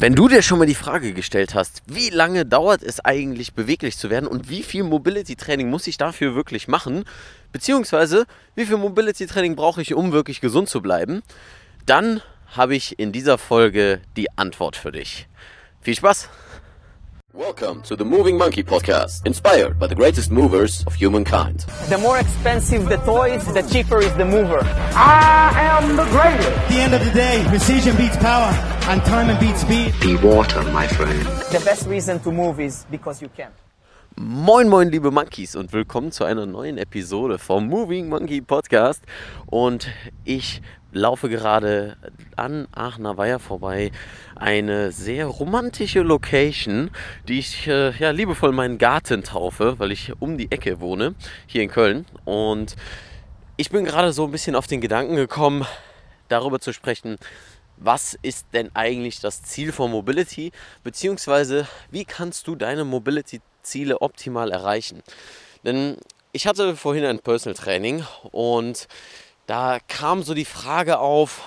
Wenn du dir schon mal die Frage gestellt hast, wie lange dauert es eigentlich beweglich zu werden und wie viel Mobility Training muss ich dafür wirklich machen, beziehungsweise wie viel Mobility Training brauche ich, um wirklich gesund zu bleiben, dann habe ich in dieser Folge die Antwort für dich. Viel Spaß! Welcome to the Moving Monkey Podcast, inspired by the greatest movers of humankind. The more expensive the toys, the cheaper is the mover. I am the greatest. At the end of the day, precision beats power, and time beats speed. Be water, my friend. The best reason to move is because you can. Moin, moin, liebe Monkeys und willkommen zu einer neuen Episode vom Moving Monkey Podcast. Und ich laufe gerade an Aachener Weiher vorbei. Eine sehr romantische Location, die ich äh, ja, liebevoll meinen Garten taufe, weil ich um die Ecke wohne, hier in Köln. Und ich bin gerade so ein bisschen auf den Gedanken gekommen, darüber zu sprechen, was ist denn eigentlich das Ziel von Mobility, beziehungsweise wie kannst du deine Mobility-Ziele optimal erreichen. Denn ich hatte vorhin ein Personal Training und da kam so die Frage auf,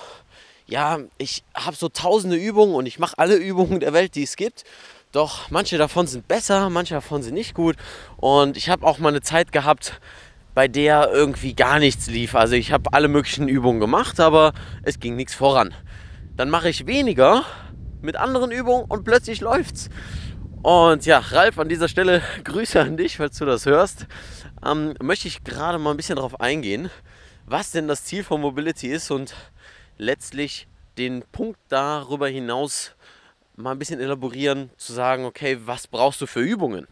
ja, ich habe so tausende Übungen und ich mache alle Übungen der Welt, die es gibt. Doch manche davon sind besser, manche davon sind nicht gut. Und ich habe auch mal eine Zeit gehabt, bei der irgendwie gar nichts lief. Also ich habe alle möglichen Übungen gemacht, aber es ging nichts voran. Dann mache ich weniger mit anderen Übungen und plötzlich läuft's. Und ja, Ralf, an dieser Stelle Grüße an dich, falls du das hörst. Ähm, möchte ich gerade mal ein bisschen darauf eingehen was denn das Ziel von Mobility ist und letztlich den Punkt darüber hinaus mal ein bisschen elaborieren, zu sagen, okay, was brauchst du für Übungen?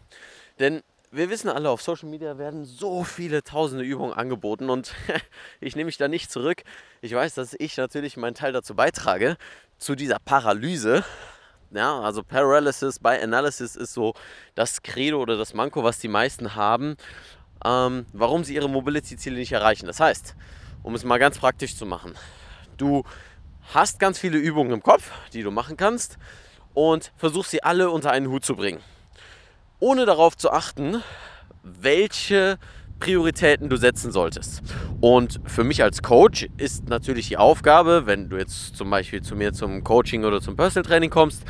Denn wir wissen alle, auf Social Media werden so viele tausende Übungen angeboten und ich nehme mich da nicht zurück. Ich weiß, dass ich natürlich meinen Teil dazu beitrage, zu dieser Paralyse. Ja, also Paralysis by Analysis ist so das Credo oder das Manko, was die meisten haben ähm, warum sie ihre Mobility-Ziele nicht erreichen. Das heißt, um es mal ganz praktisch zu machen, du hast ganz viele Übungen im Kopf, die du machen kannst und versuchst sie alle unter einen Hut zu bringen. Ohne darauf zu achten, welche Prioritäten du setzen solltest. Und für mich als Coach ist natürlich die Aufgabe, wenn du jetzt zum Beispiel zu mir zum Coaching oder zum Personal Training kommst,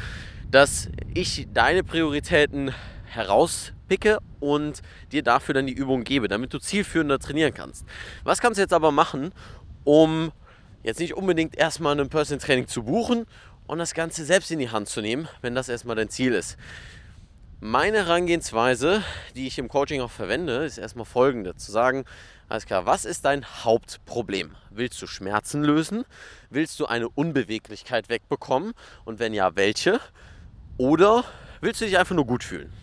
dass ich deine Prioritäten herauspicke und dir dafür dann die Übung gebe, damit du zielführender trainieren kannst. Was kannst du jetzt aber machen, um jetzt nicht unbedingt erstmal ein Personal Training zu buchen und das Ganze selbst in die Hand zu nehmen, wenn das erstmal dein Ziel ist? Meine Herangehensweise, die ich im Coaching auch verwende, ist erstmal folgende: zu sagen, alles klar, was ist dein Hauptproblem? Willst du Schmerzen lösen? Willst du eine Unbeweglichkeit wegbekommen? Und wenn ja, welche? Oder willst du dich einfach nur gut fühlen?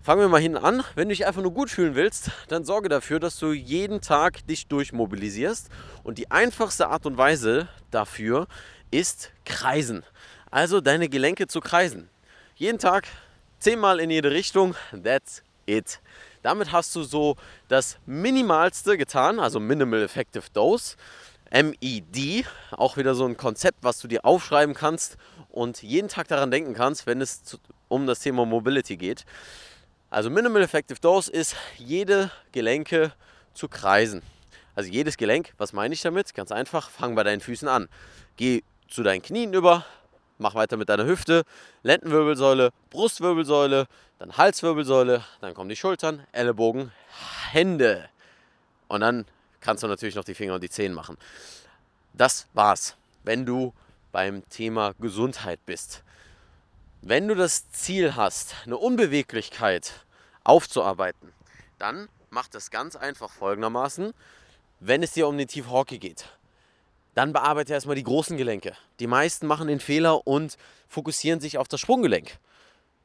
Fangen wir mal hin an. Wenn du dich einfach nur gut fühlen willst, dann sorge dafür, dass du jeden Tag dich durchmobilisierst. Und die einfachste Art und Weise dafür ist Kreisen. Also deine Gelenke zu kreisen. Jeden Tag zehnmal in jede Richtung. That's it. Damit hast du so das Minimalste getan, also Minimal Effective Dose. MED, auch wieder so ein Konzept, was du dir aufschreiben kannst und jeden Tag daran denken kannst, wenn es um das Thema Mobility geht. Also Minimal Effective Dose ist jede Gelenke zu kreisen. Also jedes Gelenk, was meine ich damit? Ganz einfach, fang bei deinen Füßen an. Geh zu deinen Knien über, mach weiter mit deiner Hüfte, Lendenwirbelsäule, Brustwirbelsäule, dann Halswirbelsäule, dann kommen die Schultern, Ellenbogen, Hände. Und dann kannst du natürlich noch die Finger und die Zehen machen. Das war's, wenn du beim Thema Gesundheit bist. Wenn du das Ziel hast, eine Unbeweglichkeit aufzuarbeiten, dann mach das ganz einfach folgendermaßen. Wenn es dir um den Tiefe Hockey geht, dann bearbeite erstmal die großen Gelenke. Die meisten machen den Fehler und fokussieren sich auf das Sprunggelenk.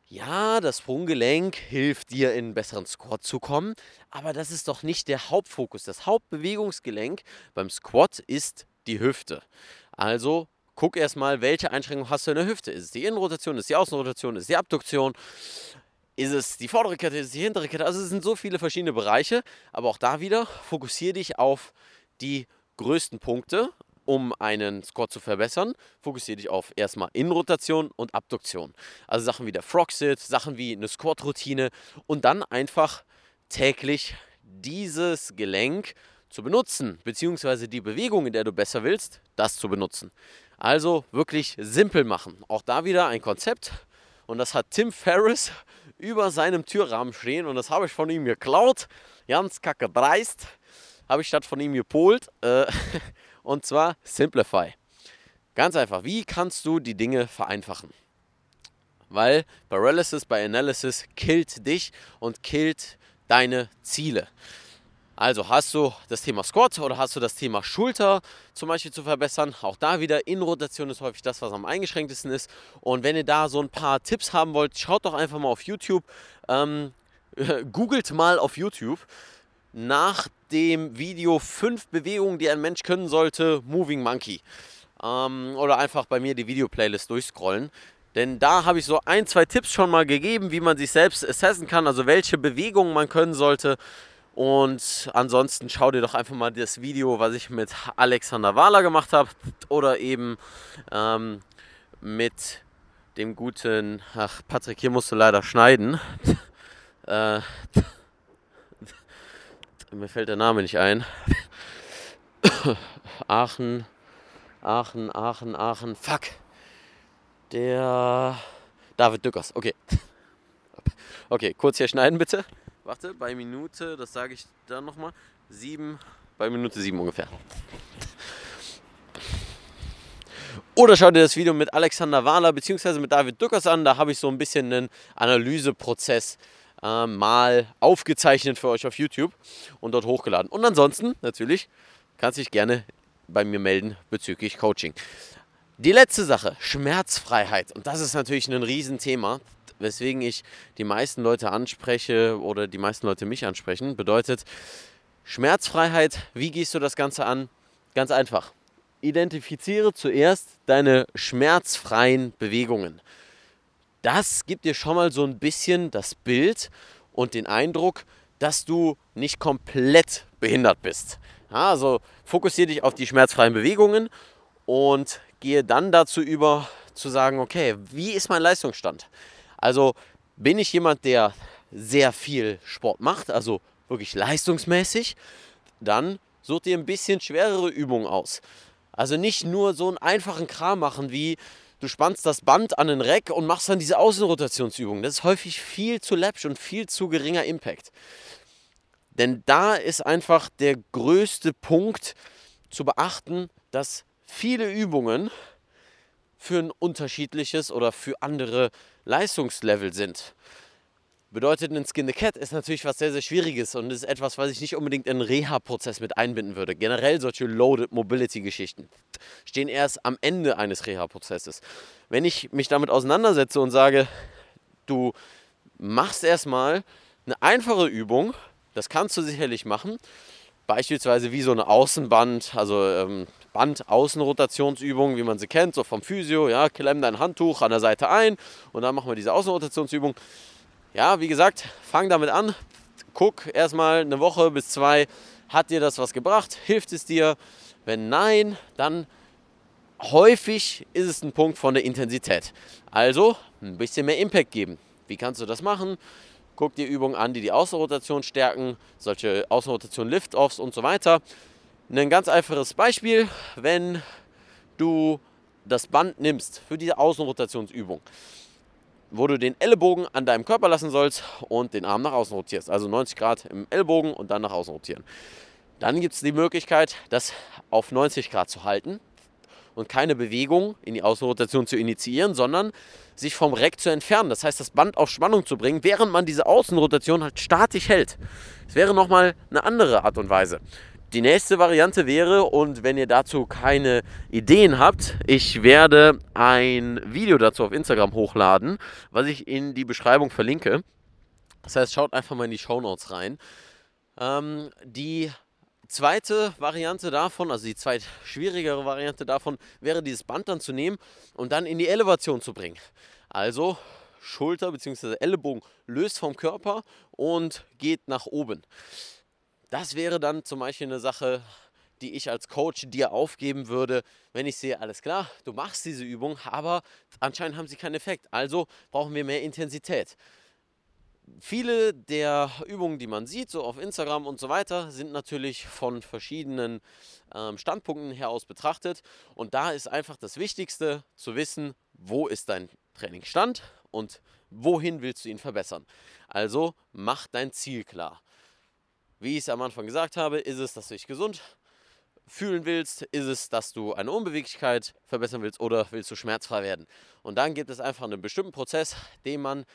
Ja, das Sprunggelenk hilft dir in einen besseren Squat zu kommen, aber das ist doch nicht der Hauptfokus. Das Hauptbewegungsgelenk beim Squat ist die Hüfte. Also guck erstmal, welche Einschränkung hast du in der Hüfte. Ist es die Innenrotation, ist es die Außenrotation, ist es die Abduktion, ist es die vordere Kette, ist es die hintere Kette. Also es sind so viele verschiedene Bereiche, aber auch da wieder fokussiere dich auf die größten Punkte, um einen Squat zu verbessern. Fokussiere dich auf erstmal Innenrotation und Abduktion. Also Sachen wie der Frog-Sit, Sachen wie eine Squat-Routine und dann einfach täglich dieses Gelenk zu benutzen, beziehungsweise die Bewegung, in der du besser willst, das zu benutzen. Also wirklich simpel machen. Auch da wieder ein Konzept. Und das hat Tim Ferriss über seinem Türrahmen stehen. Und das habe ich von ihm geklaut. Ganz kacke dreist. Habe ich statt von ihm gepolt. Äh, und zwar Simplify. Ganz einfach. Wie kannst du die Dinge vereinfachen? Weil Paralysis by Analysis killt dich und killt deine Ziele. Also hast du das Thema Squat oder hast du das Thema Schulter zum Beispiel zu verbessern. Auch da wieder Innenrotation ist häufig das, was am eingeschränktesten ist. Und wenn ihr da so ein paar Tipps haben wollt, schaut doch einfach mal auf YouTube. Ähm, googelt mal auf YouTube nach dem Video 5 Bewegungen, die ein Mensch können sollte, Moving Monkey. Ähm, oder einfach bei mir die Video-Playlist durchscrollen. Denn da habe ich so ein, zwei Tipps schon mal gegeben, wie man sich selbst assessen kann, also welche Bewegungen man können sollte. Und ansonsten schau dir doch einfach mal das Video, was ich mit Alexander Wahler gemacht habe oder eben ähm, mit dem guten, ach Patrick, hier musst du leider schneiden. äh, mir fällt der Name nicht ein. Aachen, Aachen, Aachen, Aachen, fuck. Der David Dückers, okay. Okay, kurz hier schneiden bitte. Warte, bei Minute, das sage ich dann nochmal, sieben, bei Minute sieben ungefähr. Oder schau dir das Video mit Alexander Wahler bzw. mit David Duckers an. Da habe ich so ein bisschen einen Analyseprozess äh, mal aufgezeichnet für euch auf YouTube und dort hochgeladen. Und ansonsten natürlich kannst du dich gerne bei mir melden bezüglich Coaching. Die letzte Sache, Schmerzfreiheit. Und das ist natürlich ein Riesenthema weswegen ich die meisten Leute anspreche oder die meisten Leute mich ansprechen, bedeutet Schmerzfreiheit. Wie gehst du das Ganze an? Ganz einfach. Identifiziere zuerst deine schmerzfreien Bewegungen. Das gibt dir schon mal so ein bisschen das Bild und den Eindruck, dass du nicht komplett behindert bist. also fokussiere dich auf die schmerzfreien Bewegungen und gehe dann dazu über zu sagen, okay, wie ist mein Leistungsstand? Also bin ich jemand, der sehr viel Sport macht, also wirklich leistungsmäßig, dann such dir ein bisschen schwerere Übungen aus. Also nicht nur so einen einfachen Kram machen wie du spannst das Band an den Reck und machst dann diese Außenrotationsübung. Das ist häufig viel zu läppsch und viel zu geringer Impact. Denn da ist einfach der größte Punkt zu beachten, dass viele Übungen für ein unterschiedliches oder für andere Leistungslevel sind. Bedeutet, ein Skin the Cat ist natürlich was sehr, sehr Schwieriges und ist etwas, was ich nicht unbedingt in den Reha-Prozess mit einbinden würde. Generell solche Loaded Mobility-Geschichten stehen erst am Ende eines Reha-Prozesses. Wenn ich mich damit auseinandersetze und sage, du machst erstmal eine einfache Übung, das kannst du sicherlich machen, beispielsweise wie so eine Außenband, also ähm, Band-Außenrotationsübung, wie man sie kennt, so vom Physio, ja, klemm dein Handtuch an der Seite ein und dann machen wir diese Außenrotationsübung. Ja, wie gesagt, fang damit an, guck erstmal eine Woche bis zwei, hat dir das was gebracht, hilft es dir? Wenn nein, dann häufig ist es ein Punkt von der Intensität. Also ein bisschen mehr Impact geben. Wie kannst du das machen? Guck dir Übungen an, die die Außenrotation stärken, solche Außenrotation Lift-Offs und so weiter. Ein ganz einfaches Beispiel, wenn du das Band nimmst für diese Außenrotationsübung, wo du den Ellenbogen an deinem Körper lassen sollst und den Arm nach außen rotierst, also 90 Grad im Ellbogen und dann nach außen rotieren. Dann gibt es die Möglichkeit, das auf 90 Grad zu halten und keine Bewegung in die Außenrotation zu initiieren, sondern sich vom Reck zu entfernen. Das heißt, das Band auf Spannung zu bringen, während man diese Außenrotation halt statisch hält. Das wäre nochmal eine andere Art und Weise. Die nächste Variante wäre, und wenn ihr dazu keine Ideen habt, ich werde ein Video dazu auf Instagram hochladen, was ich in die Beschreibung verlinke. Das heißt, schaut einfach mal in die Show Notes rein. Ähm, die zweite Variante davon, also die zweit schwierigere Variante davon, wäre dieses Band dann zu nehmen und dann in die Elevation zu bringen. Also Schulter bzw. Ellenbogen löst vom Körper und geht nach oben. Das wäre dann zum Beispiel eine Sache, die ich als Coach dir aufgeben würde, wenn ich sehe, alles klar, du machst diese Übung, aber anscheinend haben sie keinen Effekt. Also brauchen wir mehr Intensität. viele der Übungen, die man sieht, so auf Instagram und so weiter, sind natürlich von verschiedenen ähm, Standpunkten her aus betrachtet. Und da ist einfach das Wichtigste zu wissen, wo ist dein Trainingsstand und wohin willst du ihn verbessern. Also mach dein Ziel klar. Wie ich es am Anfang gesagt habe, ist es, dass du dich gesund fühlen willst, ist es, dass du eine Unbeweglichkeit verbessern willst oder willst du schmerzfrei werden. Und dann gibt es einfach einen bestimmten Prozess, den man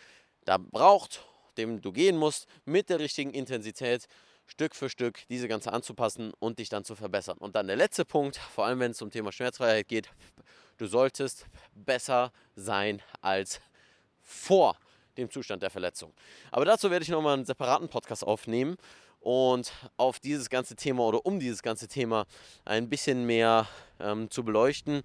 da braucht, dem du gehen musst, mit der richtigen Intensität, Stück für Stück diese ganze anzupassen und dich dann zu verbessern. Und dann der letzte Punkt, vor allem wenn es um Thema Schmerzfreiheit geht, du solltest besser sein als vor dem Zustand der Verletzung. Aber dazu werde ich nochmal einen separaten Podcast aufnehmen und auf dieses ganze Thema oder um dieses ganze Thema ein bisschen mehr ähm, zu beleuchten.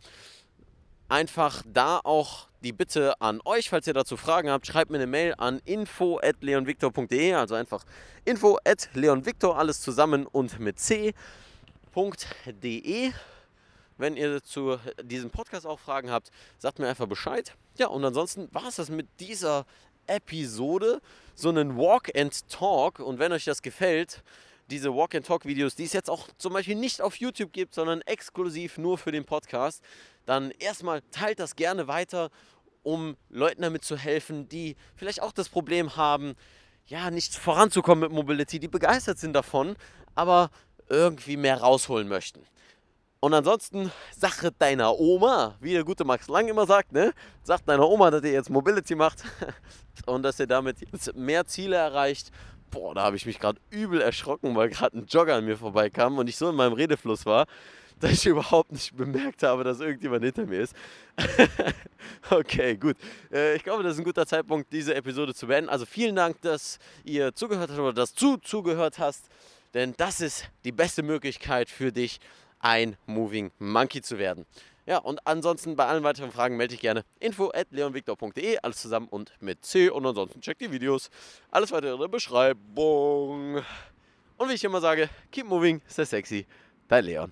Einfach da auch die Bitte an euch, falls ihr dazu Fragen habt, schreibt mir eine Mail an info@leonvictor.de, also einfach info@leonvictor alles zusammen und mit c.de. Wenn ihr zu diesem Podcast auch Fragen habt, sagt mir einfach Bescheid. Ja, und ansonsten war es das mit dieser Episode, so einen Walk and Talk. Und wenn euch das gefällt, diese Walk and Talk Videos, die es jetzt auch zum Beispiel nicht auf YouTube gibt, sondern exklusiv nur für den Podcast, dann erstmal teilt das gerne weiter, um Leuten damit zu helfen, die vielleicht auch das Problem haben, ja, nicht voranzukommen mit Mobility, die begeistert sind davon, aber irgendwie mehr rausholen möchten. Und ansonsten, Sache deiner Oma, wie der gute Max Lang immer sagt, ne? Sagt deiner Oma, dass ihr jetzt Mobility macht und dass ihr damit jetzt mehr Ziele erreicht. Boah, da habe ich mich gerade übel erschrocken, weil gerade ein Jogger an mir vorbeikam und ich so in meinem Redefluss war, dass ich überhaupt nicht bemerkt habe, dass irgendjemand hinter mir ist. okay, gut. Äh, ich glaube, das ist ein guter Zeitpunkt, diese Episode zu beenden. Also vielen Dank, dass ihr zugehört habt oder dass du zugehört hast, denn das ist die beste Möglichkeit für dich, ein Moving Monkey zu werden. Ja, und ansonsten bei allen weiteren Fragen melde ich gerne info at leonvictor.de, alles zusammen und mit C und ansonsten check die Videos. Alles weitere in der Beschreibung. Und wie ich immer sage, keep moving, stay sexy, dein Leon.